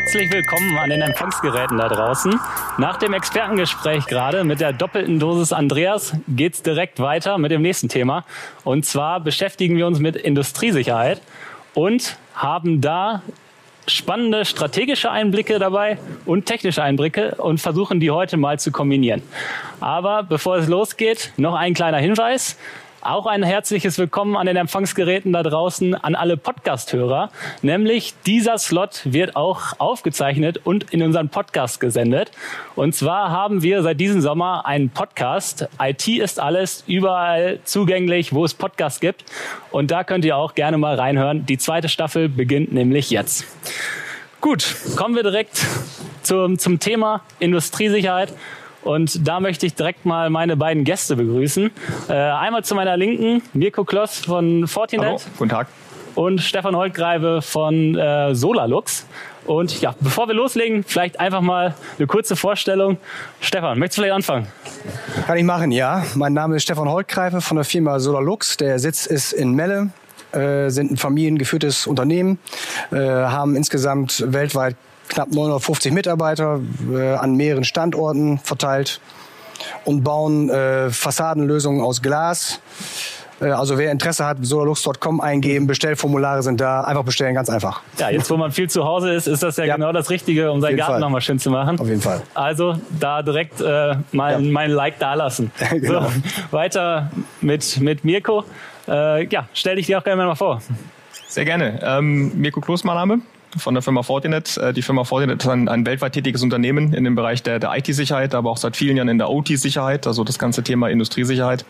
Herzlich willkommen an den Empfangsgeräten da draußen. Nach dem Expertengespräch gerade mit der doppelten Dosis Andreas geht's direkt weiter mit dem nächsten Thema. Und zwar beschäftigen wir uns mit Industriesicherheit und haben da spannende strategische Einblicke dabei und technische Einblicke und versuchen die heute mal zu kombinieren. Aber bevor es losgeht, noch ein kleiner Hinweis. Auch ein herzliches Willkommen an den Empfangsgeräten da draußen an alle Podcast-Hörer. Nämlich dieser Slot wird auch aufgezeichnet und in unseren Podcast gesendet. Und zwar haben wir seit diesem Sommer einen Podcast. IT ist alles überall zugänglich, wo es Podcasts gibt. Und da könnt ihr auch gerne mal reinhören. Die zweite Staffel beginnt nämlich jetzt. Gut, kommen wir direkt zum, zum Thema Industriesicherheit. Und da möchte ich direkt mal meine beiden Gäste begrüßen. Äh, einmal zu meiner Linken Mirko Kloss von Fortinet. Hallo, guten Tag. Und Stefan Holtgreive von äh, Solarlux. Und ja, bevor wir loslegen, vielleicht einfach mal eine kurze Vorstellung. Stefan, möchtest du vielleicht anfangen? Kann ich machen, ja. Mein Name ist Stefan Holtgreife von der Firma Solarlux. Der Sitz ist in Melle. Äh, sind ein familiengeführtes Unternehmen, äh, haben insgesamt weltweit knapp 950 Mitarbeiter äh, an mehreren Standorten verteilt und bauen äh, Fassadenlösungen aus Glas. Äh, also wer Interesse hat, solarlux.com eingeben, Bestellformulare sind da, einfach bestellen, ganz einfach. Ja, jetzt wo man viel zu Hause ist, ist das ja, ja. genau das Richtige, um seinen Garten nochmal schön zu machen. Auf jeden Fall. Also da direkt äh, mein, ja. mein Like dalassen. genau. so, weiter mit, mit Mirko. Äh, ja, stell dich dir auch gerne mal vor. Sehr gerne. Ähm, Mirko Kloß, mein Name von der Firma Fortinet. Äh, die Firma Fortinet ist ein, ein weltweit tätiges Unternehmen in dem Bereich der, der IT-Sicherheit, aber auch seit vielen Jahren in der OT-Sicherheit, also das ganze Thema Industriesicherheit.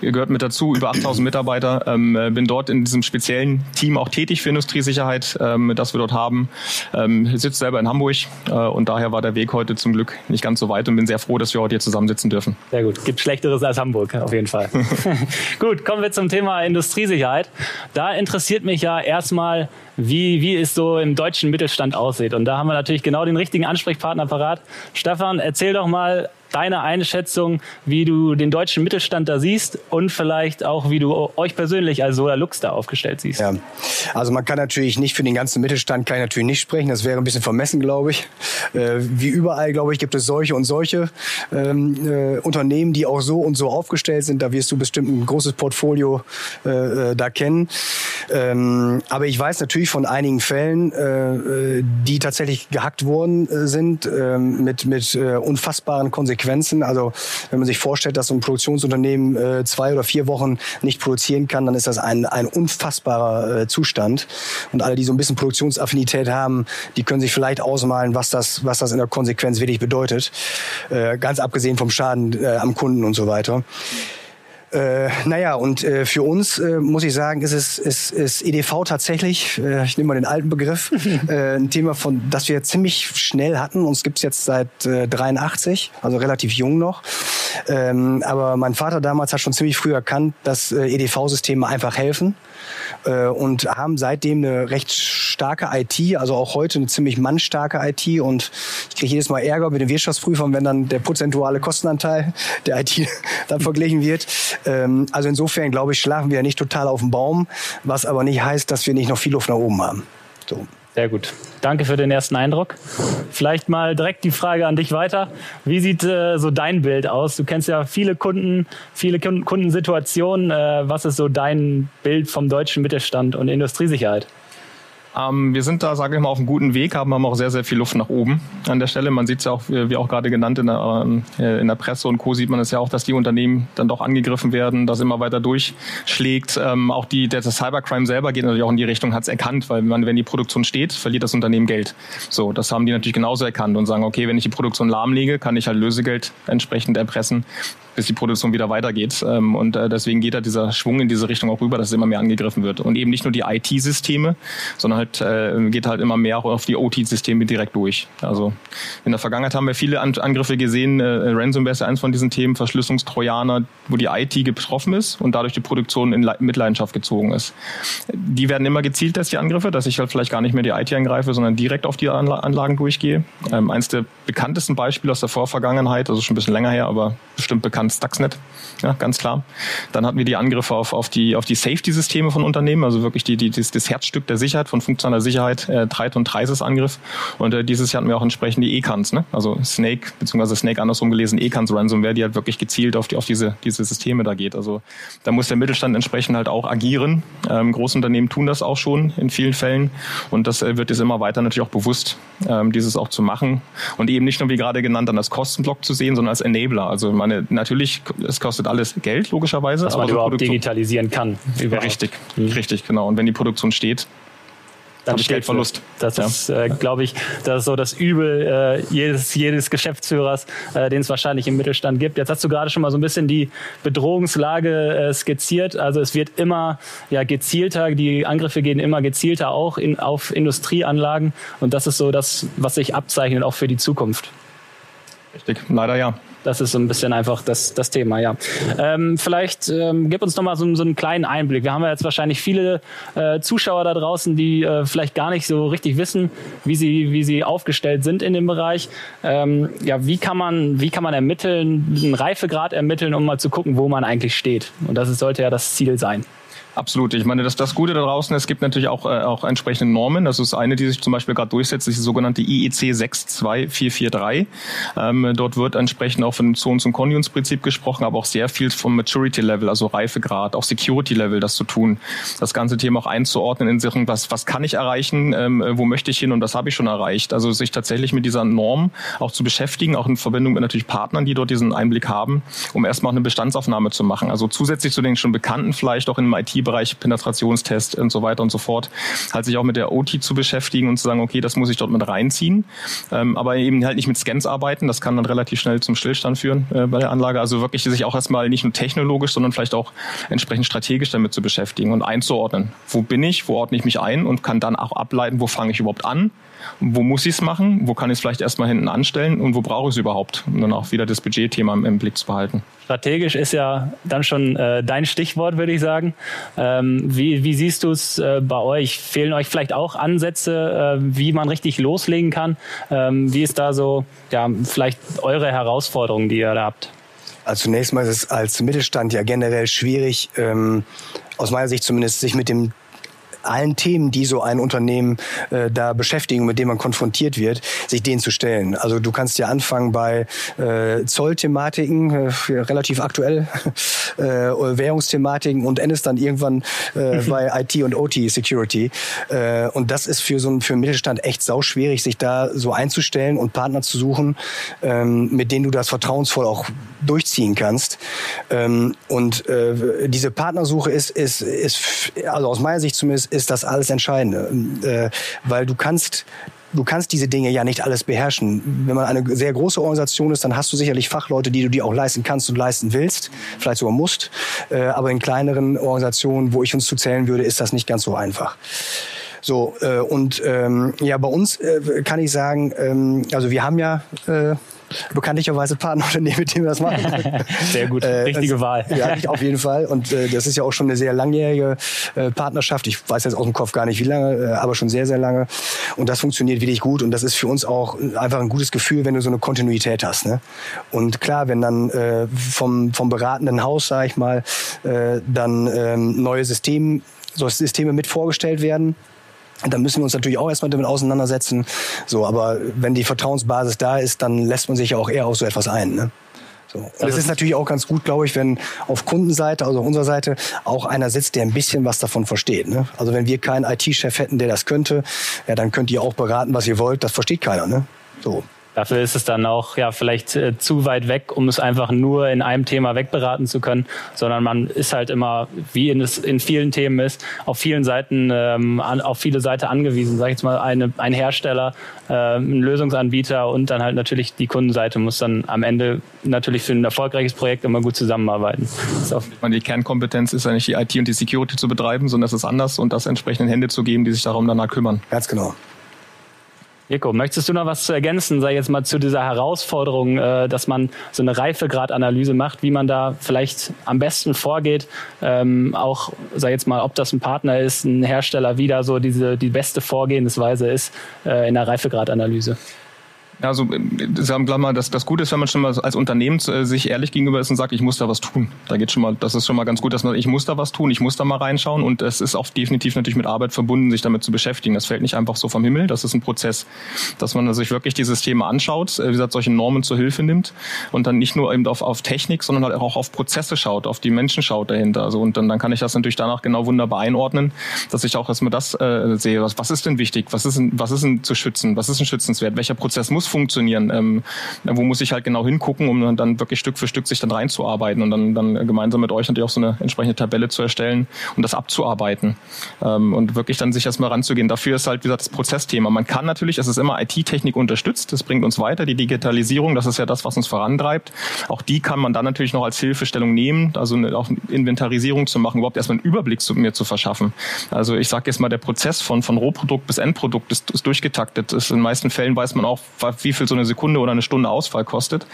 Ihr gehört mit dazu, über 8000 Mitarbeiter. Ähm, äh, bin dort in diesem speziellen Team auch tätig für Industriesicherheit, ähm, das wir dort haben. Ähm, sitze selber in Hamburg äh, und daher war der Weg heute zum Glück nicht ganz so weit und bin sehr froh, dass wir heute hier zusammensitzen dürfen. Sehr gut. Gibt Schlechteres als Hamburg, auf jeden Fall. gut, kommen wir zum Thema Industriesicherheit. Da interessiert mich ja erstmal, wie, wie es so im deutschen Mittelstand aussieht. Und da haben wir natürlich genau den richtigen Ansprechpartner parat. Stefan, erzähl doch mal, deine Einschätzung, wie du den deutschen Mittelstand da siehst und vielleicht auch, wie du euch persönlich als Solar Lux da aufgestellt siehst. Ja, also man kann natürlich nicht für den ganzen Mittelstand kann ich natürlich nicht sprechen. Das wäre ein bisschen vermessen, glaube ich. Äh, wie überall, glaube ich, gibt es solche und solche ähm, äh, Unternehmen, die auch so und so aufgestellt sind. Da wirst du bestimmt ein großes Portfolio äh, da kennen. Ähm, aber ich weiß natürlich von einigen Fällen, die tatsächlich gehackt worden sind äh, mit mit unfassbaren Konsequenzen Konsequenzen. Also wenn man sich vorstellt, dass so ein Produktionsunternehmen äh, zwei oder vier Wochen nicht produzieren kann, dann ist das ein, ein unfassbarer äh, Zustand. Und alle, die so ein bisschen Produktionsaffinität haben, die können sich vielleicht ausmalen, was das, was das in der Konsequenz wirklich bedeutet. Äh, ganz abgesehen vom Schaden äh, am Kunden und so weiter. Äh, naja, und äh, für uns äh, muss ich sagen, ist es ist, ist EDV tatsächlich, äh, ich nehme mal den alten Begriff, äh, ein Thema, von das wir ziemlich schnell hatten. Uns gibt's jetzt seit äh, 83, also relativ jung noch. Ähm, aber mein Vater damals hat schon ziemlich früh erkannt, dass äh, EDV-Systeme einfach helfen und haben seitdem eine recht starke IT, also auch heute eine ziemlich mannstarke IT und ich kriege jedes Mal Ärger mit den Wirtschaftsprüfern, wenn dann der prozentuale Kostenanteil der IT dann verglichen wird. Ähm, also insofern glaube ich, schlafen wir nicht total auf dem Baum, was aber nicht heißt, dass wir nicht noch viel Luft nach oben haben. So. Sehr gut. Danke für den ersten Eindruck. Vielleicht mal direkt die Frage an dich weiter. Wie sieht äh, so dein Bild aus? Du kennst ja viele Kunden, viele Kundensituationen. Äh, was ist so dein Bild vom deutschen Mittelstand und Industriesicherheit? Ähm, wir sind da, sage ich mal, auf einem guten Weg, haben, haben auch sehr, sehr viel Luft nach oben an der Stelle. Man sieht es ja auch, wie auch gerade genannt in der, äh, in der Presse und Co. sieht man es ja auch, dass die Unternehmen dann doch angegriffen werden, das immer weiter durchschlägt. Ähm, auch die, der, der Cybercrime selber geht natürlich auch in die Richtung, hat es erkannt, weil man, wenn die Produktion steht, verliert das Unternehmen Geld. So, das haben die natürlich genauso erkannt und sagen, okay, wenn ich die Produktion lahmlege, kann ich halt Lösegeld entsprechend erpressen bis die Produktion wieder weitergeht. Ähm, und äh, deswegen geht da dieser Schwung in diese Richtung auch rüber, dass es immer mehr angegriffen wird. Und eben nicht nur die IT-Systeme, sondern halt äh, geht halt immer mehr auch auf die OT-Systeme direkt durch. Also in der Vergangenheit haben wir viele Angriffe gesehen. Äh, Ransomware ist eins von diesen Themen, Verschlüsselungstrojaner, wo die IT betroffen ist und dadurch die Produktion in Mitleidenschaft gezogen ist. Die werden immer gezielt, dass die Angriffe, dass ich halt vielleicht gar nicht mehr die IT angreife, sondern direkt auf die Anlagen durchgehe. Ähm, eins der bekanntesten Beispiele aus der Vorvergangenheit, also schon ein bisschen länger her, aber bestimmt bekannt Stuxnet, ja, ganz klar. Dann hatten wir die Angriffe auf, auf die, auf die Safety-Systeme von Unternehmen, also wirklich die, die, das, das Herzstück der Sicherheit von funktionaler Sicherheit, äh, Treit- und Treises-Angriff. Und äh, dieses Jahr hatten wir auch entsprechend die E-Cans, ne? also Snake, beziehungsweise Snake andersrum gelesen, E-Cans Ransomware, die halt wirklich gezielt auf, die, auf diese, diese Systeme da geht. Also da muss der Mittelstand entsprechend halt auch agieren. Ähm, Großunternehmen tun das auch schon in vielen Fällen und das äh, wird jetzt immer weiter natürlich auch bewusst, ähm, dieses auch zu machen und eben nicht nur wie gerade genannt dann als Kostenblock zu sehen, sondern als Enabler. Also meine natürlich, es kostet alles Geld logischerweise, dass man aber überhaupt digitalisieren kann. Überhaupt. Richtig, mhm. richtig, genau. Und wenn die Produktion steht, dann habe ich Geldverlust. Das ja. ist, äh, glaube ich, das ist so das Übel äh, jedes, jedes Geschäftsführers, äh, den es wahrscheinlich im Mittelstand gibt. Jetzt hast du gerade schon mal so ein bisschen die Bedrohungslage äh, skizziert. Also es wird immer ja, gezielter, die Angriffe gehen immer gezielter auch in, auf Industrieanlagen. Und das ist so das, was sich abzeichnet auch für die Zukunft. Richtig, leider ja. Das ist so ein bisschen einfach das, das Thema, ja. Ähm, vielleicht ähm, gib uns nochmal so, so einen kleinen Einblick. Wir haben ja jetzt wahrscheinlich viele äh, Zuschauer da draußen, die äh, vielleicht gar nicht so richtig wissen, wie sie, wie sie aufgestellt sind in dem Bereich. Ähm, ja, wie kann man, wie kann man ermitteln, einen Reifegrad ermitteln, um mal zu gucken, wo man eigentlich steht? Und das sollte ja das Ziel sein. Absolut. Ich meine, das, das Gute da draußen, es gibt natürlich auch, äh, auch entsprechende Normen. Das ist eine, die sich zum Beispiel gerade durchsetzt, die sogenannte IEC 62443. Ähm, dort wird entsprechend auch von dem Zones- und Conions-Prinzip gesprochen, aber auch sehr viel vom Maturity-Level, also Reifegrad, auch Security-Level, das zu tun. Das ganze Thema auch einzuordnen in Sachen, was, was kann ich erreichen, ähm, wo möchte ich hin und was habe ich schon erreicht. Also sich tatsächlich mit dieser Norm auch zu beschäftigen, auch in Verbindung mit natürlich Partnern, die dort diesen Einblick haben, um erstmal eine Bestandsaufnahme zu machen. Also zusätzlich zu den schon bekannten, vielleicht auch in IT IT-Bereich, Penetrationstest und so weiter und so fort, halt sich auch mit der OT zu beschäftigen und zu sagen, okay, das muss ich dort mit reinziehen, ähm, aber eben halt nicht mit Scans arbeiten, das kann dann relativ schnell zum Stillstand führen äh, bei der Anlage. Also wirklich sich auch erstmal nicht nur technologisch, sondern vielleicht auch entsprechend strategisch damit zu beschäftigen und einzuordnen. Wo bin ich, wo ordne ich mich ein und kann dann auch ableiten, wo fange ich überhaupt an, wo muss ich es machen, wo kann ich es vielleicht erstmal hinten anstellen und wo brauche ich es überhaupt, um dann auch wieder das Budgetthema im, im Blick zu behalten. Strategisch ist ja dann schon äh, dein Stichwort, würde ich sagen. Ähm, wie, wie siehst du es äh, bei euch? Fehlen euch vielleicht auch Ansätze, äh, wie man richtig loslegen kann? Ähm, wie ist da so, ja, vielleicht eure Herausforderungen, die ihr da habt? Also zunächst mal ist es als Mittelstand ja generell schwierig, ähm, aus meiner Sicht zumindest, sich mit dem allen Themen, die so ein Unternehmen äh, da beschäftigen, mit denen man konfrontiert wird, sich denen zu stellen. Also du kannst ja anfangen bei äh, Zollthematiken, äh, relativ aktuell, äh, Währungsthematiken und endest dann irgendwann äh, bei IT und OT Security. Äh, und das ist für so einen für einen Mittelstand echt sau schwierig, sich da so einzustellen und Partner zu suchen, ähm, mit denen du das vertrauensvoll auch durchziehen kannst. Ähm, und äh, diese Partnersuche ist, ist, ist, also aus meiner Sicht zumindest, ist das alles Entscheidende. Äh, weil du kannst du kannst diese Dinge ja nicht alles beherrschen. Wenn man eine sehr große Organisation ist, dann hast du sicherlich Fachleute, die du dir auch leisten kannst und leisten willst, vielleicht sogar musst. Äh, aber in kleineren Organisationen, wo ich uns zu zählen würde, ist das nicht ganz so einfach. So, äh, und ähm, ja, bei uns äh, kann ich sagen, ähm, also wir haben ja bekanntlicherweise Partnerunternehmen, mit denen wir das machen. Sehr gut, äh, richtige also, Wahl. Ja, auf jeden Fall. Und äh, das ist ja auch schon eine sehr langjährige äh, Partnerschaft. Ich weiß jetzt aus dem Kopf gar nicht wie lange, äh, aber schon sehr, sehr lange. Und das funktioniert wirklich gut. Und das ist für uns auch einfach ein gutes Gefühl, wenn du so eine Kontinuität hast. Ne? Und klar, wenn dann äh, vom, vom beratenden Haus, sag ich mal, äh, dann ähm, neue System, so Systeme mit vorgestellt werden, da müssen wir uns natürlich auch erstmal damit auseinandersetzen. So, aber wenn die Vertrauensbasis da ist, dann lässt man sich ja auch eher auf so etwas ein. Ne? So. Und es ist natürlich auch ganz gut, glaube ich, wenn auf Kundenseite, also auf unserer Seite, auch einer sitzt, der ein bisschen was davon versteht. Ne? Also wenn wir keinen IT-Chef hätten, der das könnte, ja, dann könnt ihr auch beraten, was ihr wollt. Das versteht keiner. Ne? So. Dafür ist es dann auch ja vielleicht äh, zu weit weg, um es einfach nur in einem Thema wegberaten zu können, sondern man ist halt immer, wie in, es in vielen Themen ist, auf vielen Seiten, ähm, an, auf viele Seiten angewiesen. Sag ich jetzt mal, eine, ein Hersteller, äh, ein Lösungsanbieter und dann halt natürlich die Kundenseite muss dann am Ende natürlich für ein erfolgreiches Projekt immer gut zusammenarbeiten. meine, die Kernkompetenz ist ja nicht die IT und die Security zu betreiben, sondern es ist anders und das entsprechenden Hände zu geben, die sich darum danach kümmern. Ganz genau. Jeko, möchtest du noch was zu ergänzen, sei jetzt mal zu dieser Herausforderung, äh, dass man so eine Reifegradanalyse macht, wie man da vielleicht am besten vorgeht, ähm, auch, sei jetzt mal, ob das ein Partner ist, ein Hersteller, wie da so diese, die beste Vorgehensweise ist äh, in der Reifegradanalyse? Also sagen wir mal, das, das Gute ist, wenn man schon mal als Unternehmen äh, sich ehrlich gegenüber ist und sagt, ich muss da was tun. Da geht schon mal, das ist schon mal ganz gut, dass man, ich muss da was tun, ich muss da mal reinschauen und es ist auch definitiv natürlich mit Arbeit verbunden, sich damit zu beschäftigen. Das fällt nicht einfach so vom Himmel, das ist ein Prozess, dass man sich wirklich dieses Thema anschaut, äh, wie gesagt, solche Normen zur Hilfe nimmt und dann nicht nur eben auf, auf Technik, sondern halt auch auf Prozesse schaut, auf die Menschen schaut dahinter. Also und dann, dann kann ich das natürlich danach genau wunderbar einordnen, dass ich auch erstmal das äh, sehe. Was, was ist denn wichtig? Was ist was ist denn zu schützen? Was ist denn schützenswert? Welcher Prozess muss funktionieren? Ähm, wo muss ich halt genau hingucken, um dann wirklich Stück für Stück sich dann reinzuarbeiten und dann, dann gemeinsam mit euch natürlich auch so eine entsprechende Tabelle zu erstellen und das abzuarbeiten ähm, und wirklich dann sich erstmal ranzugehen. Dafür ist halt, wie gesagt, das Prozessthema. Man kann natürlich, es ist immer IT-Technik unterstützt, das bringt uns weiter, die Digitalisierung, das ist ja das, was uns vorantreibt. Auch die kann man dann natürlich noch als Hilfestellung nehmen, also eine, auch eine Inventarisierung zu machen, überhaupt erstmal einen Überblick zu mir zu verschaffen. Also ich sage jetzt mal, der Prozess von, von Rohprodukt bis Endprodukt ist, ist durchgetaktet. Ist in den meisten Fällen weiß man auch, wie viel so eine Sekunde oder eine Stunde Ausfall kostet.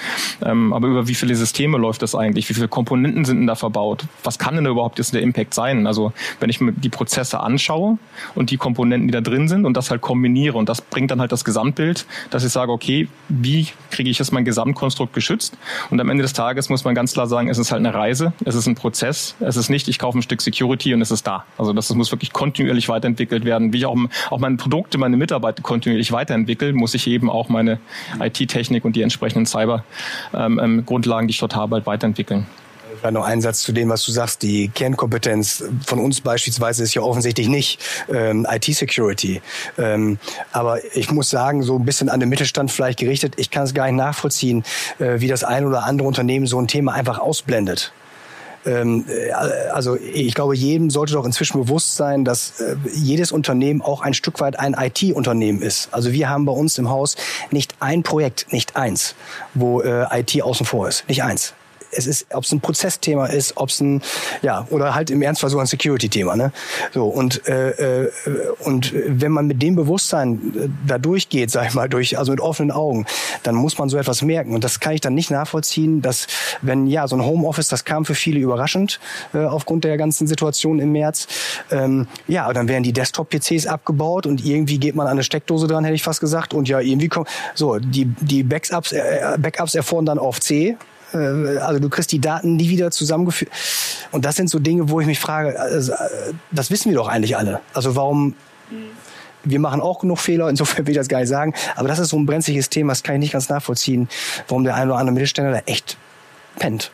Ähm, aber über wie viele Systeme läuft das eigentlich? Wie viele Komponenten sind denn da verbaut? Was kann denn überhaupt jetzt der Impact sein? Also wenn ich mir die Prozesse anschaue und die Komponenten, die da drin sind und das halt kombiniere und das bringt dann halt das Gesamtbild, dass ich sage, okay, wie kriege ich jetzt mein Gesamtkonstrukt geschützt? Und am Ende des Tages muss man ganz klar sagen, es ist halt eine Reise, es ist ein Prozess, es ist nicht, ich kaufe ein Stück Security und es ist da. Also das, das muss wirklich kontinuierlich weiterentwickelt werden. Wie ich auch, auch meine Produkte, meine Mitarbeiter kontinuierlich weiterentwickle, muss ich eben auch meine IT-Technik und die entsprechenden Cyber-Grundlagen, ähm, die ich dort habe, halt weiterentwickeln. Vielleicht noch ein Satz zu dem, was du sagst. Die Kernkompetenz von uns beispielsweise ist ja offensichtlich nicht ähm, IT-Security. Ähm, aber ich muss sagen, so ein bisschen an den Mittelstand vielleicht gerichtet, ich kann es gar nicht nachvollziehen, äh, wie das ein oder andere Unternehmen so ein Thema einfach ausblendet ähm, also ich glaube, jedem sollte doch inzwischen bewusst sein, dass äh, jedes Unternehmen auch ein Stück weit ein IT-Unternehmen ist. Also wir haben bei uns im Haus nicht ein Projekt, nicht eins, wo äh, IT außen vor ist. Nicht eins es ist, ob es ein Prozessthema ist, ob es ein, ja, oder halt im Ernstfall so ein Security-Thema. Ne? So, und, äh, äh, und wenn man mit dem Bewusstsein äh, da durchgeht, sag ich mal, durch, also mit offenen Augen, dann muss man so etwas merken. Und das kann ich dann nicht nachvollziehen, dass, wenn, ja, so ein Homeoffice, das kam für viele überraschend, äh, aufgrund der ganzen Situation im März. Ähm, ja, dann werden die Desktop-PCs abgebaut und irgendwie geht man an eine Steckdose dran, hätte ich fast gesagt. Und ja, irgendwie kommt, so, die, die Backups, äh, Backups erfordern dann auf C, also du kriegst die Daten nie wieder zusammengeführt. Und das sind so Dinge, wo ich mich frage, also, äh, das wissen wir doch eigentlich alle. Also warum, wir machen auch genug Fehler, insofern will ich das gar nicht sagen, aber das ist so ein brenzliges Thema, das kann ich nicht ganz nachvollziehen, warum der ein oder andere Mittelständler da echt pennt.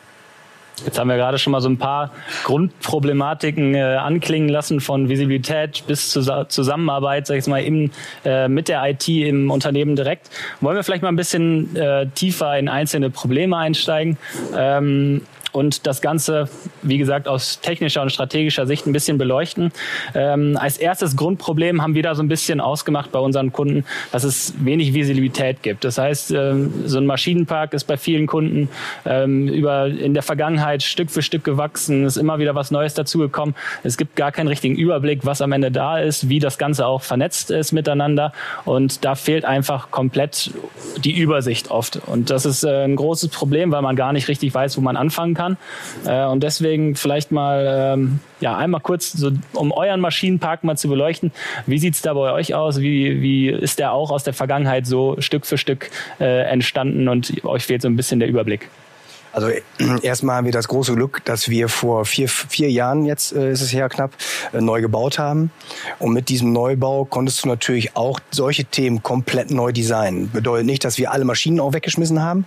Jetzt haben wir gerade schon mal so ein paar Grundproblematiken äh, anklingen lassen, von Visibilität bis zur Zusammenarbeit, sag ich mal, im, äh, mit der IT im Unternehmen direkt. Wollen wir vielleicht mal ein bisschen äh, tiefer in einzelne Probleme einsteigen? Ähm, und das Ganze, wie gesagt, aus technischer und strategischer Sicht ein bisschen beleuchten. Ähm, als erstes Grundproblem haben wir da so ein bisschen ausgemacht bei unseren Kunden, dass es wenig Visibilität gibt. Das heißt, ähm, so ein Maschinenpark ist bei vielen Kunden ähm, über in der Vergangenheit Stück für Stück gewachsen, ist immer wieder was Neues dazugekommen. Es gibt gar keinen richtigen Überblick, was am Ende da ist, wie das Ganze auch vernetzt ist miteinander. Und da fehlt einfach komplett die Übersicht oft. Und das ist äh, ein großes Problem, weil man gar nicht richtig weiß, wo man anfangen kann kann. Äh, und deswegen vielleicht mal ähm, ja einmal kurz, so, um euren Maschinenpark mal zu beleuchten. Wie sieht es da bei euch aus? Wie, wie ist der auch aus der Vergangenheit so Stück für Stück äh, entstanden und euch fehlt so ein bisschen der Überblick? Also erstmal haben wir das große Glück, dass wir vor vier, vier Jahren, jetzt äh, ist es her knapp, äh, neu gebaut haben. Und mit diesem Neubau konntest du natürlich auch solche Themen komplett neu designen. Bedeutet nicht, dass wir alle Maschinen auch weggeschmissen haben.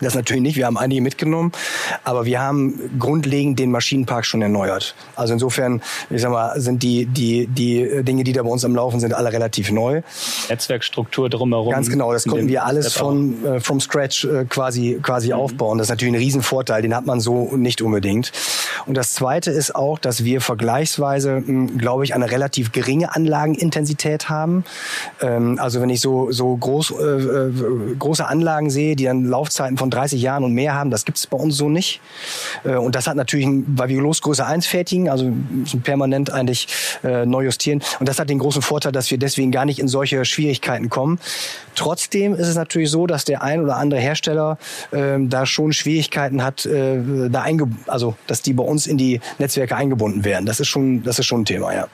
Das natürlich nicht. Wir haben einige mitgenommen, aber wir haben grundlegend den Maschinenpark schon erneuert. Also insofern, ich sag mal, sind die die die Dinge, die da bei uns am Laufen sind, alle relativ neu. Netzwerkstruktur drumherum. Ganz genau. Das konnten wir alles von äh, from scratch äh, quasi quasi mhm. aufbauen. Das ist natürlich ein Riesenvorteil. Den hat man so nicht unbedingt. Und das Zweite ist auch, dass wir vergleichsweise, hm, glaube ich, eine relativ geringe Anlagenintensität haben. Ähm, also wenn ich so so groß äh, äh große Anlagen sehe, die dann Laufzeiten von von 30 Jahren und mehr haben. Das gibt es bei uns so nicht. Äh, und das hat natürlich, weil wir Losgröße 1 fertigen, also müssen permanent eigentlich äh, neu justieren. Und das hat den großen Vorteil, dass wir deswegen gar nicht in solche Schwierigkeiten kommen. Trotzdem ist es natürlich so, dass der ein oder andere Hersteller äh, da schon Schwierigkeiten hat, äh, da einge also dass die bei uns in die Netzwerke eingebunden werden. Das ist schon, das ist schon ein Thema, ja.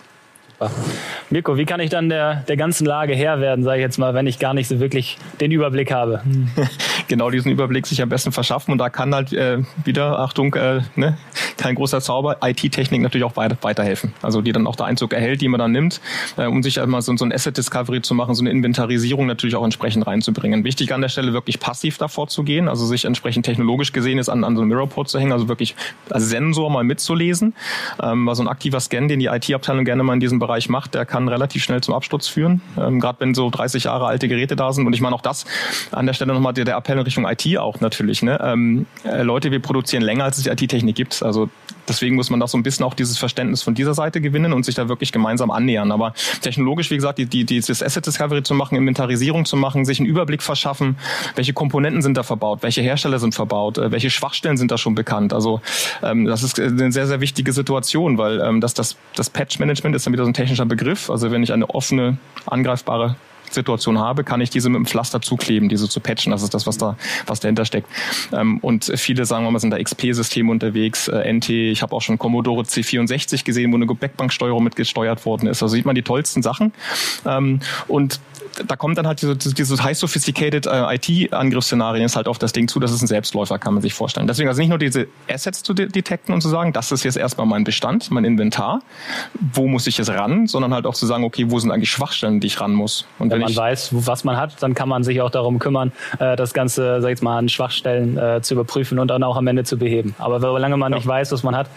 Mirko, wie kann ich dann der, der ganzen Lage Herr werden, sage ich jetzt mal, wenn ich gar nicht so wirklich den Überblick habe? genau diesen Überblick sich am besten verschaffen und da kann halt äh, wieder, Achtung, äh, ne, kein großer Zauber, IT-Technik natürlich auch weiter, weiterhelfen. Also die dann auch der Einzug erhält, die man dann nimmt, äh, um sich einmal so, so ein Asset Discovery zu machen, so eine Inventarisierung natürlich auch entsprechend reinzubringen. Wichtig an der Stelle wirklich passiv davor zu gehen, also sich entsprechend technologisch gesehen ist an, an so einem Mirrorport zu hängen, also wirklich als Sensor mal mitzulesen. Ähm, weil so ein aktiver Scan, den die IT-Abteilung gerne mal in diesem Bereich macht, der kann relativ schnell zum Absturz führen. Ähm, Gerade wenn so 30 Jahre alte Geräte da sind. Und ich meine auch das an der Stelle nochmal der, der Appell in Richtung IT auch natürlich. Ne? Ähm, äh, Leute, wir produzieren länger, als es die IT-Technik gibt. Also deswegen muss man da so ein bisschen auch dieses Verständnis von dieser Seite gewinnen und sich da wirklich gemeinsam annähern. Aber technologisch, wie gesagt, die, die, dieses Asset Discovery zu machen, Inventarisierung zu machen, sich einen Überblick verschaffen, welche Komponenten sind da verbaut, welche Hersteller sind verbaut, äh, welche Schwachstellen sind da schon bekannt. Also ähm, das ist eine sehr, sehr wichtige Situation, weil ähm, das, das, das Patch-Management ist dann wieder so ein technischer Begriff. Also wenn ich eine offene, angreifbare Situation habe, kann ich diese mit dem Pflaster zukleben, diese zu patchen. Das ist das, was da, was dahinter steckt. Ähm, und viele sagen wir mal, sind da XP-Systeme unterwegs, äh, NT. Ich habe auch schon Commodore C64 gesehen, wo eine Backbanksteuerung mitgesteuert worden ist. Also sieht man die tollsten Sachen. Ähm, und da kommt dann halt diese, diese high sophisticated äh, IT-Angriffsszenarien ist halt auf das Ding zu, das ist ein Selbstläufer, kann man sich vorstellen. Deswegen also nicht nur diese Assets zu de detekten und zu sagen, das ist jetzt erstmal mein Bestand, mein Inventar, wo muss ich jetzt ran, sondern halt auch zu sagen, okay, wo sind eigentlich Schwachstellen, die ich ran muss. Und wenn, wenn man weiß, was man hat, dann kann man sich auch darum kümmern, äh, das Ganze, sag ich jetzt mal, an Schwachstellen äh, zu überprüfen und dann auch am Ende zu beheben. Aber solange man ja. nicht weiß, was man hat,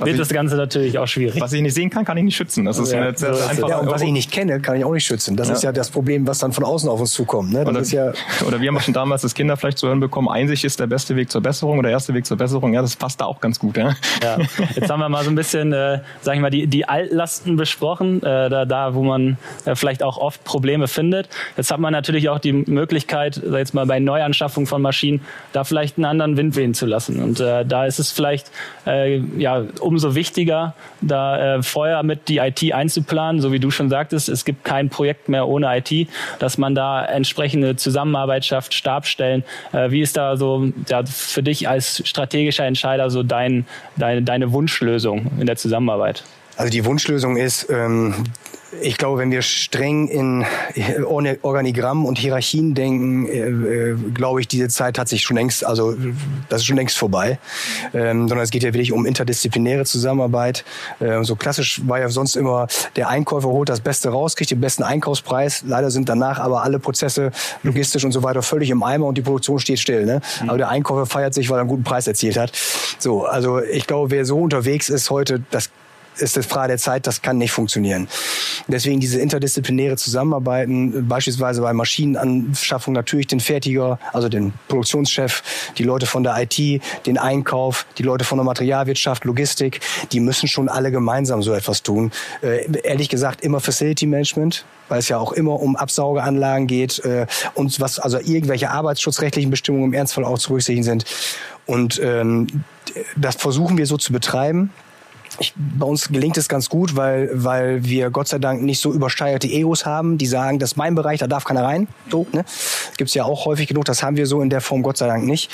wird das Ganze natürlich auch schwierig. Was ich nicht sehen kann, kann ich nicht schützen. Das ist ja, eine, so einfach ja, und was ich nicht kenne, kann ich auch nicht schützen. Das ja. ist ja das Problem, was dann von außen auf uns zukommt. Ne? Das oder, ist ja oder wir haben schon damals das Kinder vielleicht zu hören bekommen, Einsicht ist der beste Weg zur Besserung oder der erste Weg zur Besserung. Ja, das passt da auch ganz gut. Ja, ja. jetzt haben wir mal so ein bisschen, äh, sag ich mal, die, die Altlasten besprochen, äh, da, da, wo man äh, vielleicht auch oft Probleme findet. Jetzt hat man natürlich auch die Möglichkeit, sag jetzt mal bei Neuanschaffung von Maschinen, da vielleicht einen anderen Wind wehen zu lassen. Und äh, da ist es vielleicht äh, ja umso wichtiger, da äh, vorher mit die IT einzuplanen, so wie du schon sagtest, es gibt kein Projekt mehr ohne IT, dass man da entsprechende Zusammenarbeit schafft, Stabstellen. Äh, wie ist da so ja, für dich als strategischer Entscheider so dein, deine, deine Wunschlösung in der Zusammenarbeit? Also die Wunschlösung ist, ähm, ich glaube, wenn wir streng in Organigramm und Hierarchien denken, äh, äh, glaube ich, diese Zeit hat sich schon längst, also das ist schon längst vorbei. Ähm, sondern es geht ja wirklich um interdisziplinäre Zusammenarbeit. Äh, so klassisch war ja sonst immer, der Einkäufer holt das Beste raus, kriegt den besten Einkaufspreis. Leider sind danach aber alle Prozesse logistisch und so weiter völlig im Eimer und die Produktion steht still. Ne? Mhm. Aber der Einkäufer feiert sich, weil er einen guten Preis erzielt hat. So, also ich glaube, wer so unterwegs ist heute, das ist es Frage der Zeit, das kann nicht funktionieren. Deswegen diese interdisziplinäre Zusammenarbeiten, beispielsweise bei Maschinenanschaffung natürlich den Fertiger, also den Produktionschef, die Leute von der IT, den Einkauf, die Leute von der Materialwirtschaft, Logistik, die müssen schon alle gemeinsam so etwas tun. Äh, ehrlich gesagt immer Facility Management, weil es ja auch immer um Absaugeanlagen geht äh, und was also irgendwelche arbeitsschutzrechtlichen Bestimmungen im Ernstfall auch zu berücksichtigen sind. Und ähm, das versuchen wir so zu betreiben. Ich, bei uns gelingt es ganz gut, weil, weil wir Gott sei Dank nicht so übersteigerte Egos haben, die sagen, das ist mein Bereich, da darf keiner rein. So, ne? Gibt's ja auch häufig genug, das haben wir so in der Form Gott sei Dank nicht.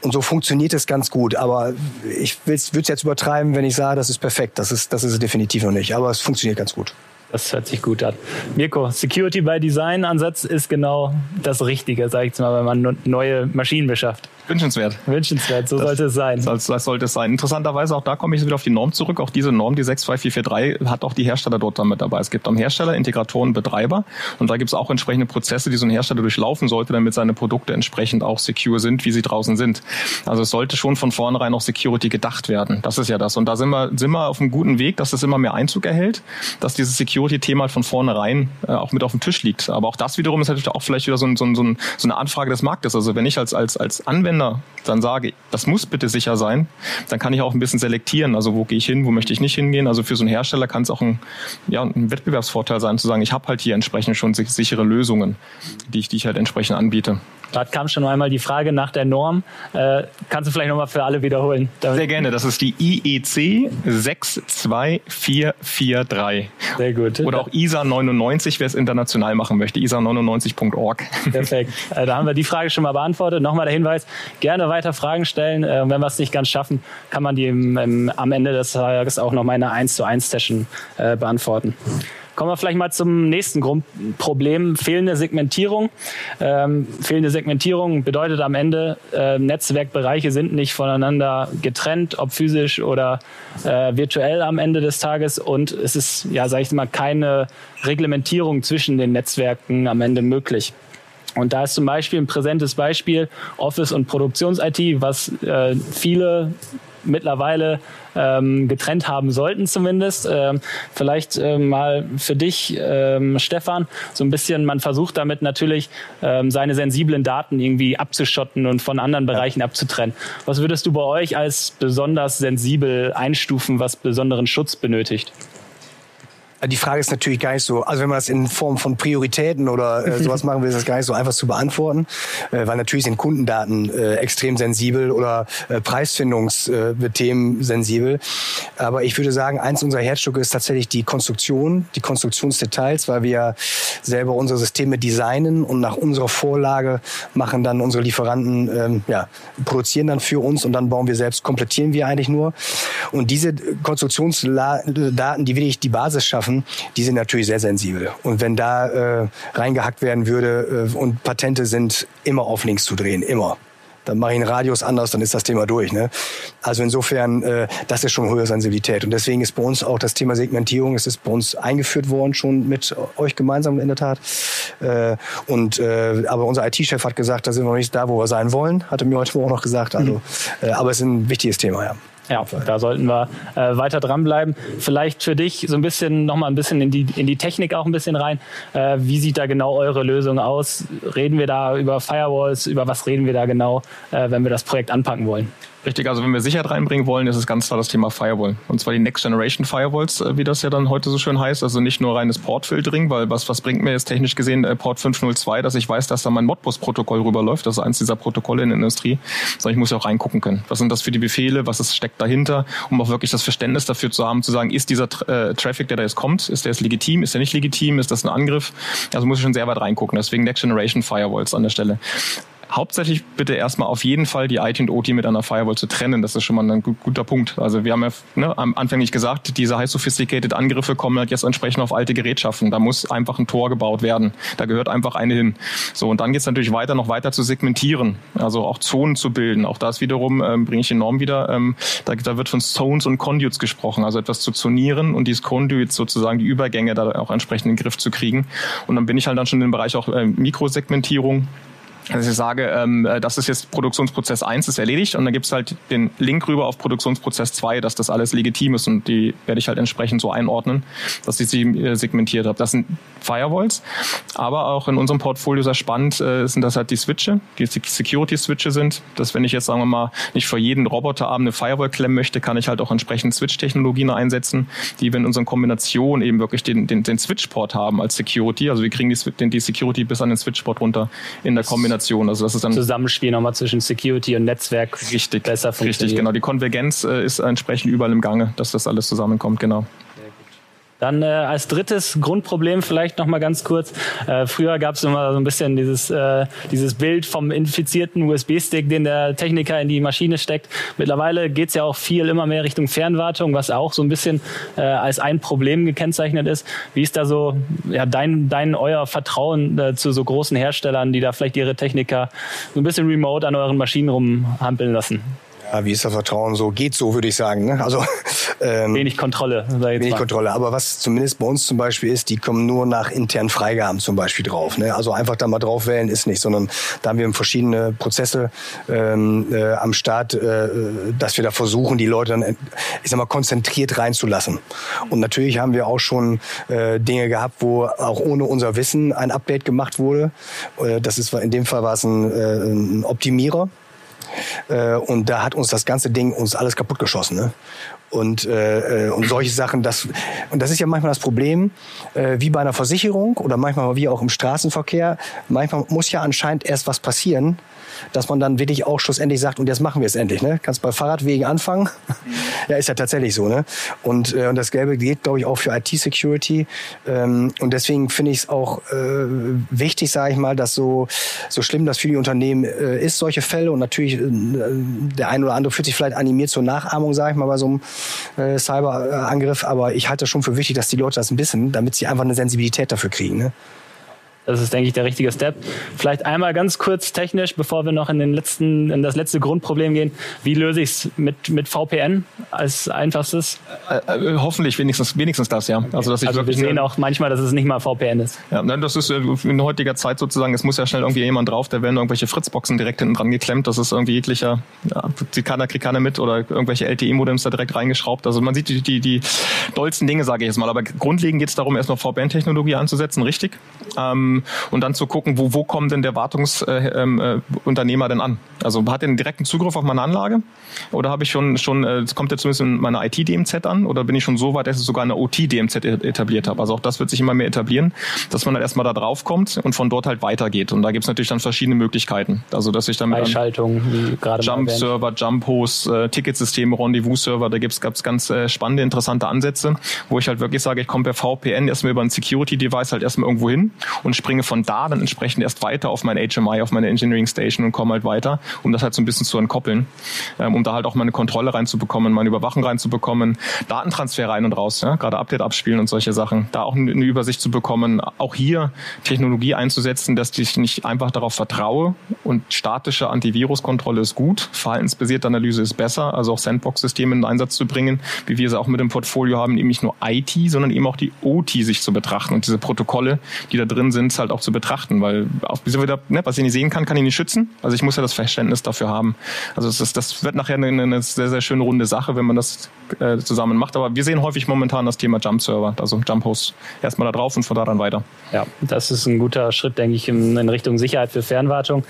Und so funktioniert es ganz gut. Aber ich würde es jetzt übertreiben, wenn ich sage, das ist perfekt. Das ist, das ist es definitiv noch nicht. Aber es funktioniert ganz gut. Das hört sich gut an. Mirko, Security by Design Ansatz ist genau das Richtige, sage ich jetzt mal, wenn man neue Maschinen beschafft. Wünschenswert. Wünschenswert, so das, sollte es sein. Das, das, sollte es sein. Interessanterweise, auch da komme ich wieder auf die Norm zurück. Auch diese Norm, die 62443, hat auch die Hersteller dort damit dabei. Es gibt am Hersteller, Integratoren, Betreiber und da gibt es auch entsprechende Prozesse, die so ein Hersteller durchlaufen sollte, damit seine Produkte entsprechend auch secure sind, wie sie draußen sind. Also es sollte schon von vornherein auch Security gedacht werden. Das ist ja das. Und da sind wir, sind wir auf einem guten Weg, dass das immer mehr Einzug erhält, dass dieses Security-Thema halt von vornherein äh, auch mit auf dem Tisch liegt. Aber auch das wiederum ist natürlich auch vielleicht wieder so, ein, so, ein, so eine Anfrage des Marktes. Also wenn ich als, als, als Anwender Anwender dann sage, das muss bitte sicher sein, dann kann ich auch ein bisschen selektieren. Also wo gehe ich hin, wo möchte ich nicht hingehen. Also für so einen Hersteller kann es auch ein, ja, ein Wettbewerbsvorteil sein, zu sagen, ich habe halt hier entsprechend schon sichere Lösungen, die ich, die ich halt entsprechend anbiete. Gerade kam schon einmal die Frage nach der Norm. Äh, kannst du vielleicht nochmal für alle wiederholen? Sehr gerne. Das ist die IEC 62443. Sehr gut. Oder auch ISA 99, wer es international machen möchte. ISA99.org. Perfekt. Äh, da haben wir die Frage schon mal beantwortet. Nochmal der Hinweis, gerne weiter Fragen stellen. Äh, wenn wir es nicht ganz schaffen, kann man die im, im, am Ende des Tages auch noch mal in einer 1 zu 1 Session äh, beantworten. Kommen wir vielleicht mal zum nächsten Grundproblem, fehlende Segmentierung. Ähm, fehlende Segmentierung bedeutet am Ende, äh, Netzwerkbereiche sind nicht voneinander getrennt, ob physisch oder äh, virtuell am Ende des Tages. Und es ist, ja, sage ich mal, keine Reglementierung zwischen den Netzwerken am Ende möglich. Und da ist zum Beispiel ein präsentes Beispiel Office- und Produktions-IT, was äh, viele mittlerweile ähm, getrennt haben sollten zumindest. Ähm, vielleicht ähm, mal für dich, ähm, Stefan, so ein bisschen, man versucht damit natürlich ähm, seine sensiblen Daten irgendwie abzuschotten und von anderen Bereichen ja. abzutrennen. Was würdest du bei euch als besonders sensibel einstufen, was besonderen Schutz benötigt? Die Frage ist natürlich gar nicht so, also wenn man das in Form von Prioritäten oder äh, sowas machen will, ist das gar nicht so einfach zu beantworten, äh, weil natürlich sind Kundendaten äh, extrem sensibel oder äh, Preisfindungsthemen äh, sensibel. Aber ich würde sagen, eins unserer Herzstücke ist tatsächlich die Konstruktion, die Konstruktionsdetails, weil wir selber unsere Systeme designen und nach unserer Vorlage machen dann unsere Lieferanten, ähm, ja, produzieren dann für uns und dann bauen wir selbst, komplettieren wir eigentlich nur. Und diese Konstruktionsdaten, die wirklich die Basis schaffen, schaffen, die sind natürlich sehr sensibel. Und wenn da äh, reingehackt werden würde äh, und Patente sind immer auf links zu drehen, immer dann mache ich einen Radius anders, dann ist das Thema durch. Ne? Also insofern, äh, das ist schon hohe Sensibilität. Und deswegen ist bei uns auch das Thema Segmentierung, es ist bei uns eingeführt worden, schon mit euch gemeinsam in der Tat. Äh, und äh, aber unser IT-Chef hat gesagt, da sind wir noch nicht da, wo wir sein wollen, hatte mir heute Morgen noch gesagt. Also, mhm. äh, aber es ist ein wichtiges Thema, ja. Ja, da sollten wir äh, weiter dranbleiben. Vielleicht für dich so ein bisschen nochmal ein bisschen in die, in die Technik auch ein bisschen rein. Äh, wie sieht da genau eure Lösung aus? Reden wir da über Firewalls? Über was reden wir da genau, äh, wenn wir das Projekt anpacken wollen? Richtig, also wenn wir Sicherheit reinbringen wollen, ist es ganz klar das Thema Firewall. Und zwar die Next Generation Firewalls, äh, wie das ja dann heute so schön heißt. Also nicht nur reines Portfiltering, weil was, was bringt mir jetzt technisch gesehen äh, Port 502, dass ich weiß, dass da mein Modbus-Protokoll rüberläuft, also eins dieser Protokolle in der Industrie, sondern ich muss ja auch reingucken können. Was sind das für die Befehle, was ist, steckt dahinter, um auch wirklich das Verständnis dafür zu haben, zu sagen, ist dieser äh, Traffic, der da jetzt kommt, ist der jetzt legitim, ist der nicht legitim, ist das ein Angriff? Also muss ich schon sehr weit reingucken. Deswegen Next Generation Firewalls an der Stelle hauptsächlich bitte erstmal auf jeden Fall die IT und OT mit einer Firewall zu trennen. Das ist schon mal ein guter Punkt. Also wir haben ja ne, am Anfang gesagt, diese high sophisticated Angriffe kommen halt jetzt entsprechend auf alte Gerätschaften. Da muss einfach ein Tor gebaut werden. Da gehört einfach eine hin. So und dann geht es natürlich weiter, noch weiter zu segmentieren, also auch Zonen zu bilden. Auch das wiederum ähm, bringe ich enorm wieder. Ähm, da, da wird von Zones und Conduits gesprochen, also etwas zu zonieren und dieses Conduits sozusagen die Übergänge da auch entsprechend in den Griff zu kriegen. Und dann bin ich halt dann schon im Bereich auch äh, Mikrosegmentierung also ich sage, ähm, äh, das ist jetzt Produktionsprozess 1 ist erledigt. Und dann gibt's halt den Link rüber auf Produktionsprozess 2, dass das alles legitim ist. Und die werde ich halt entsprechend so einordnen, dass ich sie äh, segmentiert habe. Das sind Firewalls, aber auch in unserem Portfolio sehr spannend äh, sind das halt die Switche, die Security-Switche sind, dass wenn ich jetzt sagen wir mal nicht für jeden Roboterarm eine Firewall klemmen möchte, kann ich halt auch entsprechend Switch-Technologien einsetzen, die wir in unseren Kombinationen eben wirklich den, den, den Switch-Port haben als Security, also wir kriegen die, die Security bis an den Switch-Port runter in der Kombination Kombination. Also das ist dann Zusammenspiel nochmal zwischen Security und Netzwerk richtig, besser funktioniert. Richtig, genau. Die Konvergenz äh, ist entsprechend überall im Gange, dass das alles zusammenkommt, genau. Dann äh, als drittes Grundproblem vielleicht noch mal ganz kurz. Äh, früher gab es immer so ein bisschen dieses, äh, dieses Bild vom infizierten USB-Stick, den der Techniker in die Maschine steckt. Mittlerweile geht's ja auch viel immer mehr Richtung Fernwartung, was auch so ein bisschen äh, als ein Problem gekennzeichnet ist. Wie ist da so ja, dein, dein euer Vertrauen äh, zu so großen Herstellern, die da vielleicht ihre Techniker so ein bisschen remote an euren Maschinen rumhampeln lassen? Ja, wie ist das Vertrauen so? Geht so, würde ich sagen. Ne? Also ähm, wenig Kontrolle. Wenig mal. Kontrolle. Aber was zumindest bei uns zum Beispiel ist, die kommen nur nach internen Freigaben zum Beispiel drauf. Ne? Also einfach da mal drauf wählen ist nicht, sondern da haben wir verschiedene Prozesse ähm, äh, am Start, äh, dass wir da versuchen, die Leute dann, ich sag mal, konzentriert reinzulassen. Und natürlich haben wir auch schon äh, Dinge gehabt, wo auch ohne unser Wissen ein Update gemacht wurde. Äh, das ist in dem Fall war es ein, äh, ein Optimierer. Äh, und da hat uns das ganze Ding uns alles kaputt geschossen. Ne? Und, äh, und solche Sachen. Das, und das ist ja manchmal das Problem, äh, wie bei einer Versicherung oder manchmal wie auch im Straßenverkehr. Manchmal muss ja anscheinend erst was passieren, dass man dann wirklich auch schlussendlich sagt, und jetzt machen wir es endlich. Ne? Kannst bei Fahrradwegen anfangen. ja, ist ja tatsächlich so. Ne? Und, äh, und das Gelbe geht, glaube ich, auch für IT-Security. Ähm, und deswegen finde ich es auch äh, wichtig, sage ich mal, dass so, so schlimm das für die Unternehmen äh, ist, solche Fälle. Und natürlich, äh, der eine oder andere fühlt sich vielleicht animiert zur Nachahmung, sage ich mal, bei so einem äh, Cyberangriff. Aber ich halte es schon für wichtig, dass die Leute das wissen, damit sie einfach eine Sensibilität dafür kriegen. Ne? Das ist, denke ich, der richtige Step. Vielleicht einmal ganz kurz technisch, bevor wir noch in, den letzten, in das letzte Grundproblem gehen. Wie löse ich es mit, mit VPN als einfachstes? Äh, äh, hoffentlich wenigstens, wenigstens das, ja. Also, dass ich also wir sehen auch manchmal, dass es nicht mal VPN ist. Ja, nein, das ist äh, in heutiger Zeit sozusagen, es muss ja schnell irgendwie jemand drauf, da werden irgendwelche Fritzboxen direkt hinten dran geklemmt. Das ist irgendwie jeglicher, ja, keiner kriegt keiner mit oder irgendwelche LTE-Modems da direkt reingeschraubt. Also man sieht die, die, die dollsten Dinge, sage ich jetzt mal. Aber grundlegend geht es darum, erstmal VPN-Technologie anzusetzen, richtig. Ähm, und dann zu gucken, wo, wo kommen denn der Wartungsunternehmer äh, ähm, äh, denn an? Also hat er einen direkten Zugriff auf meine Anlage? Oder habe ich schon, schon äh, kommt er zumindest in meiner IT-DMZ an? Oder bin ich schon so weit, dass ich sogar eine OT-DMZ e-, etabliert habe? Also auch das wird sich immer mehr etablieren, dass man dann erstmal da drauf kommt und von dort halt weitergeht. Und da gibt es natürlich dann verschiedene Möglichkeiten. Also dass ich dann mit wie gerade Jump-Server, Jump-Host, äh, Ticketsysteme, Rendezvous-Server, da gibt's gab's ganz äh, spannende, interessante Ansätze, wo ich halt wirklich sage, ich komme per VPN erstmal über ein Security-Device halt erstmal irgendwo hin und springe von da dann entsprechend erst weiter auf mein HMI, auf meine Engineering Station und komme halt weiter, um das halt so ein bisschen zu entkoppeln, ähm, um da halt auch meine Kontrolle reinzubekommen, meine Überwachung reinzubekommen, Datentransfer rein und raus, ja, gerade Update abspielen und solche Sachen, da auch eine Übersicht zu bekommen, auch hier Technologie einzusetzen, dass ich nicht einfach darauf vertraue und statische Antiviruskontrolle ist gut, verhaltensbasierte Analyse ist besser, also auch Sandbox-Systeme in Einsatz zu bringen, wie wir sie auch mit dem Portfolio haben, eben nicht nur IT, sondern eben auch die OT sich zu betrachten und diese Protokolle, die da drin sind, halt auch zu betrachten, weil auch wieder, ne, was ich nicht sehen kann, kann ich nicht schützen. Also ich muss ja das Verständnis dafür haben. Also das, das wird nachher eine, eine sehr, sehr schöne runde Sache, wenn man das äh, zusammen macht. Aber wir sehen häufig momentan das Thema Jump Server, also Jump Host erstmal da drauf und von da dann weiter. Ja, das ist ein guter Schritt, denke ich, in, in Richtung Sicherheit für Fernwartung.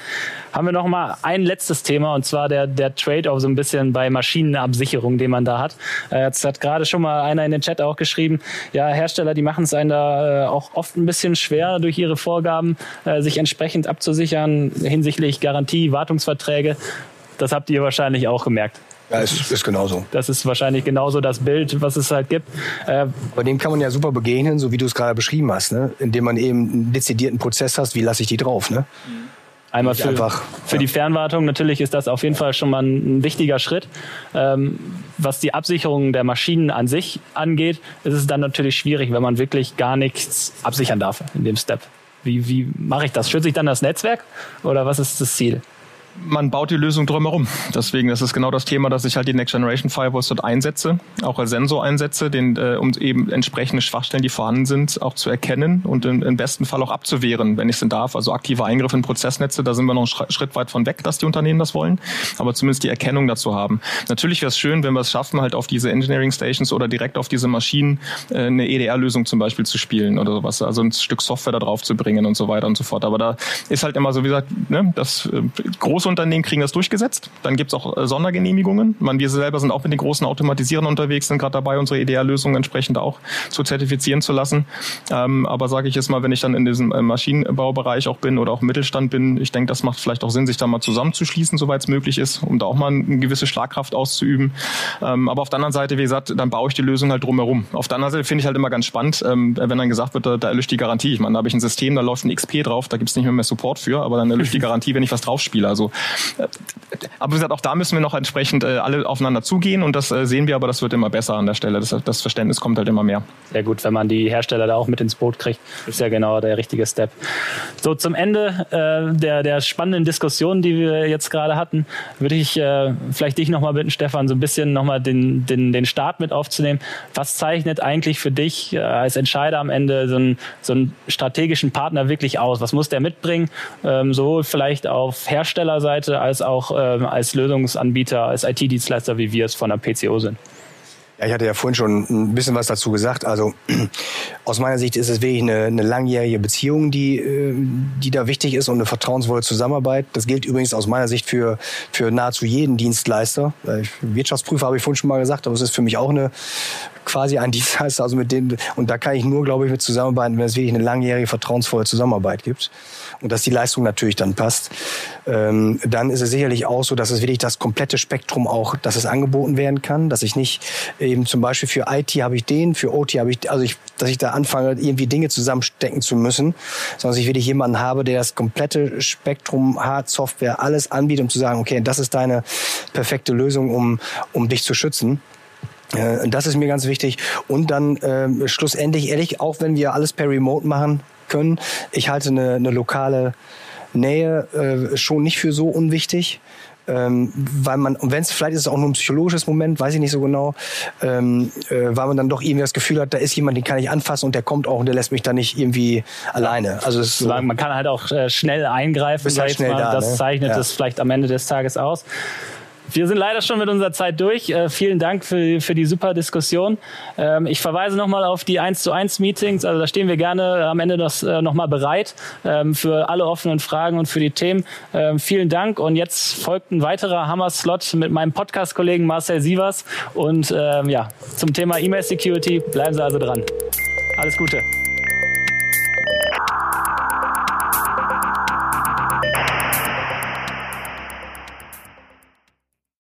Haben wir noch mal ein letztes Thema und zwar der, der Trade-off so ein bisschen bei Maschinenabsicherung, den man da hat. Äh, jetzt hat gerade schon mal einer in den Chat auch geschrieben, ja, Hersteller, die machen es einen da äh, auch oft ein bisschen schwer durch ihre Vorgaben, äh, sich entsprechend abzusichern hinsichtlich Garantie, Wartungsverträge. Das habt ihr wahrscheinlich auch gemerkt. Ja, ist, ist genauso. Das ist wahrscheinlich genauso das Bild, was es halt gibt. Äh, Bei dem kann man ja super begegnen, so wie du es gerade beschrieben hast, ne? indem man eben einen dezidierten Prozess hast, wie lasse ich die drauf. Ne? Einmal für, einfach, für ja. die Fernwartung natürlich ist das auf jeden Fall schon mal ein, ein wichtiger Schritt. Ähm, was die Absicherung der Maschinen an sich angeht, ist es dann natürlich schwierig, wenn man wirklich gar nichts absichern darf in dem Step. Wie, wie mache ich das? Schütze ich dann das Netzwerk oder was ist das Ziel? Man baut die Lösung drumherum. Deswegen das ist genau das Thema, dass ich halt die Next Generation Firewalls dort einsetze, auch als Sensor einsetze, den, äh, um eben entsprechende Schwachstellen, die vorhanden sind, auch zu erkennen und im, im besten Fall auch abzuwehren, wenn ich es denn darf. Also aktive Eingriffe in Prozessnetze, da sind wir noch einen Schritt weit von weg, dass die Unternehmen das wollen, aber zumindest die Erkennung dazu haben. Natürlich wäre es schön, wenn wir es schaffen, halt auf diese Engineering Stations oder direkt auf diese Maschinen äh, eine EDR-Lösung zum Beispiel zu spielen oder sowas, also ein Stück Software da drauf zu bringen und so weiter und so fort. Aber da ist halt immer so, wie gesagt, ne, das äh, große große Unternehmen kriegen das durchgesetzt. Dann gibt es auch äh, Sondergenehmigungen. Man, wir selber sind auch mit den großen Automatisierern unterwegs, sind gerade dabei, unsere EDR-Lösungen entsprechend auch zu zertifizieren zu lassen. Ähm, aber sage ich jetzt mal, wenn ich dann in diesem äh, Maschinenbaubereich auch bin oder auch im Mittelstand bin, ich denke, das macht vielleicht auch Sinn, sich da mal zusammenzuschließen, soweit es möglich ist, um da auch mal eine gewisse Schlagkraft auszuüben. Ähm, aber auf der anderen Seite, wie gesagt, dann baue ich die Lösung halt drumherum. Auf der anderen Seite finde ich halt immer ganz spannend, ähm, wenn dann gesagt wird, da, da erlischt die Garantie. Ich meine, da habe ich ein System, da läuft ein XP drauf, da gibt es nicht mehr, mehr Support für, aber dann erlischt die Garantie, wenn ich was drauf spiele. Also aber wie gesagt, auch da müssen wir noch entsprechend äh, alle aufeinander zugehen und das äh, sehen wir, aber das wird immer besser an der Stelle. Das, das Verständnis kommt halt immer mehr. Sehr gut, wenn man die Hersteller da auch mit ins Boot kriegt, ist ja genau der richtige Step. So, zum Ende äh, der, der spannenden Diskussion, die wir jetzt gerade hatten, würde ich äh, vielleicht dich nochmal bitten, Stefan, so ein bisschen nochmal den, den, den Start mit aufzunehmen. Was zeichnet eigentlich für dich äh, als Entscheider am Ende so einen, so einen strategischen Partner wirklich aus? Was muss der mitbringen? Ähm, sowohl vielleicht auf Herstellerseite als auch ähm, als Lösungsanbieter, als IT-Dienstleister, wie wir es von der PCO sind? Ja, ich hatte ja vorhin schon ein bisschen was dazu gesagt. Also aus meiner Sicht ist es wirklich eine, eine langjährige Beziehung, die, äh, die da wichtig ist und eine vertrauensvolle Zusammenarbeit. Das gilt übrigens aus meiner Sicht für, für nahezu jeden Dienstleister. Äh, Wirtschaftsprüfer habe ich vorhin schon mal gesagt, aber es ist für mich auch eine quasi ein Dienstleister, also mit dem, und da kann ich nur, glaube ich, mit zusammenarbeiten, wenn es wirklich eine langjährige, vertrauensvolle Zusammenarbeit gibt und dass die Leistung natürlich dann passt. Ähm, dann ist es sicherlich auch so, dass es wirklich das komplette Spektrum auch, dass es angeboten werden kann, dass ich nicht eben zum Beispiel für IT habe ich den, für OT habe ich, also ich, dass ich da anfange, irgendwie Dinge zusammenstecken zu müssen, sondern dass ich wirklich jemanden habe, der das komplette Spektrum Hard, Software, alles anbietet, um zu sagen, okay, das ist deine perfekte Lösung, um, um dich zu schützen. Äh, das ist mir ganz wichtig. Und dann äh, schlussendlich, ehrlich, auch wenn wir alles per Remote machen können, ich halte eine, eine lokale Nähe äh, schon nicht für so unwichtig. Ähm, weil man, und wenn es vielleicht ist es auch nur ein psychologisches Moment, weiß ich nicht so genau, ähm, äh, weil man dann doch irgendwie das Gefühl hat, da ist jemand, den kann ich anfassen und der kommt auch und der lässt mich da nicht irgendwie alleine. Also es so, man kann halt auch äh, schnell eingreifen, halt schnell mal. da, das ne? zeichnet Ja. es vielleicht am Ende des Tages aus. Wir sind leider schon mit unserer Zeit durch. Äh, vielen Dank für, für die super Diskussion. Ähm, ich verweise nochmal auf die 1 zu 1 Meetings. Also da stehen wir gerne am Ende äh, nochmal bereit ähm, für alle offenen Fragen und für die Themen. Ähm, vielen Dank. Und jetzt folgt ein weiterer Hammer-Slot mit meinem Podcast-Kollegen Marcel Sievers. Und ähm, ja, zum Thema E-Mail Security bleiben Sie also dran. Alles Gute.